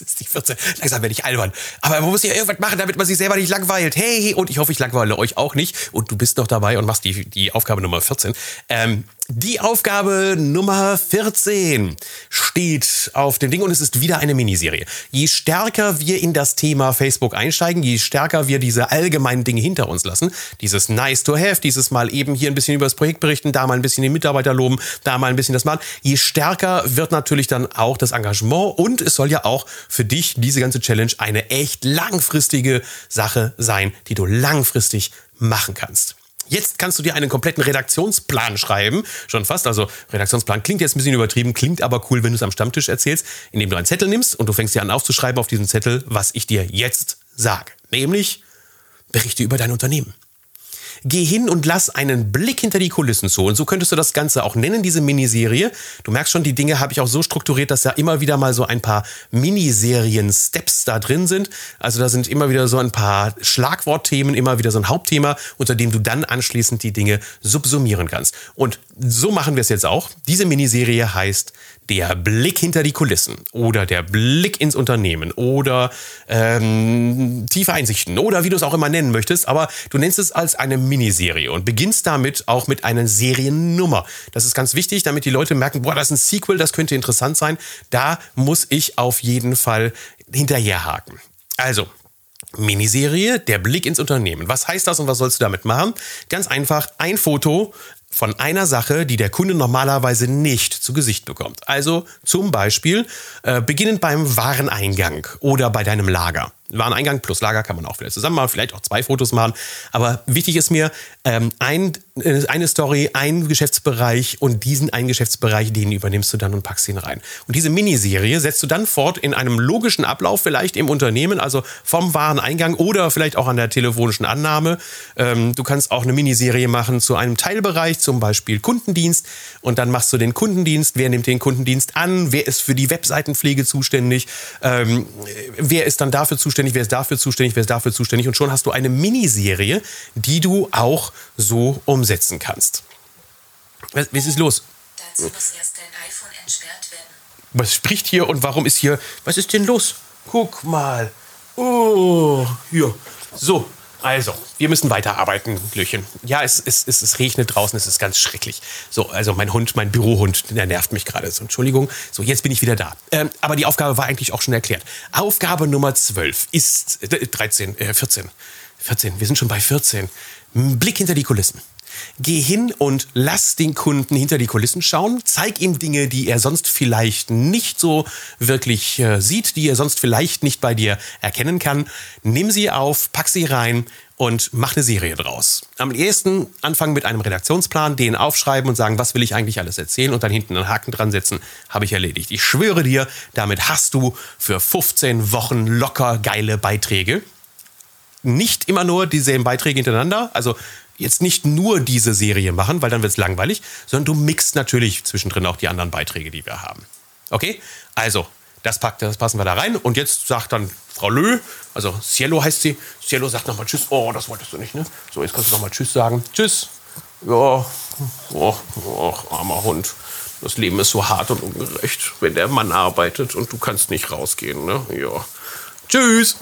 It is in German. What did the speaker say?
Es ist die 14. Langsam werde ich albern. Aber man muss ja irgendwas machen, damit man sich selber nicht langweilt. Hey, und ich hoffe, ich langweile euch auch nicht. Und du bist noch dabei und machst die, die Aufgabe Nummer 14. Ähm, die Aufgabe Nummer 14 steht auf dem Ding und es ist wieder eine Miniserie. Je stärker wir in das Thema Facebook einsteigen, je stärker wir diese allgemeinen Dinge hinter uns lassen, dieses nice to have, dieses mal eben hier ein bisschen über das Projekt berichten, da mal ein bisschen den Mitarbeiter loben, da mal ein bisschen das machen, je stärker wird natürlich dann auch das Engagement und es soll ja auch für dich diese ganze Challenge eine echt langfristige Sache sein, die du langfristig machen kannst. Jetzt kannst du dir einen kompletten Redaktionsplan schreiben. Schon fast. Also Redaktionsplan klingt jetzt ein bisschen übertrieben, klingt aber cool, wenn du es am Stammtisch erzählst, indem du einen Zettel nimmst und du fängst dir an aufzuschreiben auf diesem Zettel, was ich dir jetzt sage. Nämlich berichte über dein Unternehmen. Geh hin und lass einen Blick hinter die Kulissen zu. Und so könntest du das Ganze auch nennen, diese Miniserie. Du merkst schon, die Dinge habe ich auch so strukturiert, dass da immer wieder mal so ein paar Miniserien-Steps da drin sind. Also da sind immer wieder so ein paar Schlagwortthemen, immer wieder so ein Hauptthema, unter dem du dann anschließend die Dinge subsumieren kannst. Und so machen wir es jetzt auch. Diese Miniserie heißt der Blick hinter die Kulissen oder der Blick ins Unternehmen oder ähm, tiefe Einsichten oder wie du es auch immer nennen möchtest, aber du nennst es als eine Miniserie und beginnst damit auch mit einer Seriennummer. Das ist ganz wichtig, damit die Leute merken, boah, das ist ein Sequel, das könnte interessant sein. Da muss ich auf jeden Fall hinterherhaken. Also, Miniserie, der Blick ins Unternehmen. Was heißt das und was sollst du damit machen? Ganz einfach, ein Foto von einer Sache, die der Kunde normalerweise nicht zu Gesicht bekommt. Also zum Beispiel äh, beginnend beim Wareneingang oder bei deinem Lager. Wareneingang plus Lager kann man auch vielleicht zusammen machen, vielleicht auch zwei Fotos machen. Aber wichtig ist mir, ähm, ein, äh, eine Story, ein Geschäftsbereich und diesen einen Geschäftsbereich, den übernimmst du dann und packst ihn rein. Und diese Miniserie setzt du dann fort in einem logischen Ablauf, vielleicht im Unternehmen, also vom Wareneingang oder vielleicht auch an der telefonischen Annahme. Ähm, du kannst auch eine Miniserie machen zu einem Teilbereich, zum Beispiel Kundendienst. Und dann machst du den Kundendienst. Wer nimmt den Kundendienst an? Wer ist für die Webseitenpflege zuständig? Ähm, wer ist dann dafür zuständig? Zuständig, wer ist dafür zuständig, wer ist dafür zuständig. Und schon hast du eine Miniserie, die du auch so umsetzen kannst. Was, was ist los? Dazu muss erst dein iPhone entsperrt werden. Was spricht hier und warum ist hier. Was ist denn los? Guck mal. Oh, hier. So, also, wir müssen weiterarbeiten, Glöchen. Ja, es, es, es, es regnet draußen, es ist ganz schrecklich. So, also mein Hund, mein Bürohund, der nervt mich gerade. So, Entschuldigung. So, jetzt bin ich wieder da. Ähm, aber die Aufgabe war eigentlich auch schon erklärt. Aufgabe Nummer 12 ist äh, 13, äh, 14. 14, wir sind schon bei 14. Blick hinter die Kulissen. Geh hin und lass den Kunden hinter die Kulissen schauen. Zeig ihm Dinge, die er sonst vielleicht nicht so wirklich äh, sieht, die er sonst vielleicht nicht bei dir erkennen kann. Nimm sie auf, pack sie rein und mach eine Serie draus. Am ersten anfangen mit einem Redaktionsplan, den aufschreiben und sagen, was will ich eigentlich alles erzählen und dann hinten einen Haken dran setzen, habe ich erledigt. Ich schwöre dir, damit hast du für 15 Wochen locker geile Beiträge. Nicht immer nur dieselben Beiträge hintereinander, also jetzt nicht nur diese Serie machen, weil dann wird es langweilig, sondern du mixt natürlich zwischendrin auch die anderen Beiträge, die wir haben. Okay? Also, das, packt, das passen wir da rein. Und jetzt sagt dann Frau Lö, also Cielo heißt sie, Cielo sagt nochmal Tschüss. Oh, das wolltest du nicht, ne? So, jetzt kannst du nochmal Tschüss sagen. Tschüss. Ja, oh, oh, armer Hund. Das Leben ist so hart und ungerecht, wenn der Mann arbeitet und du kannst nicht rausgehen, ne? Ja. Tschüss.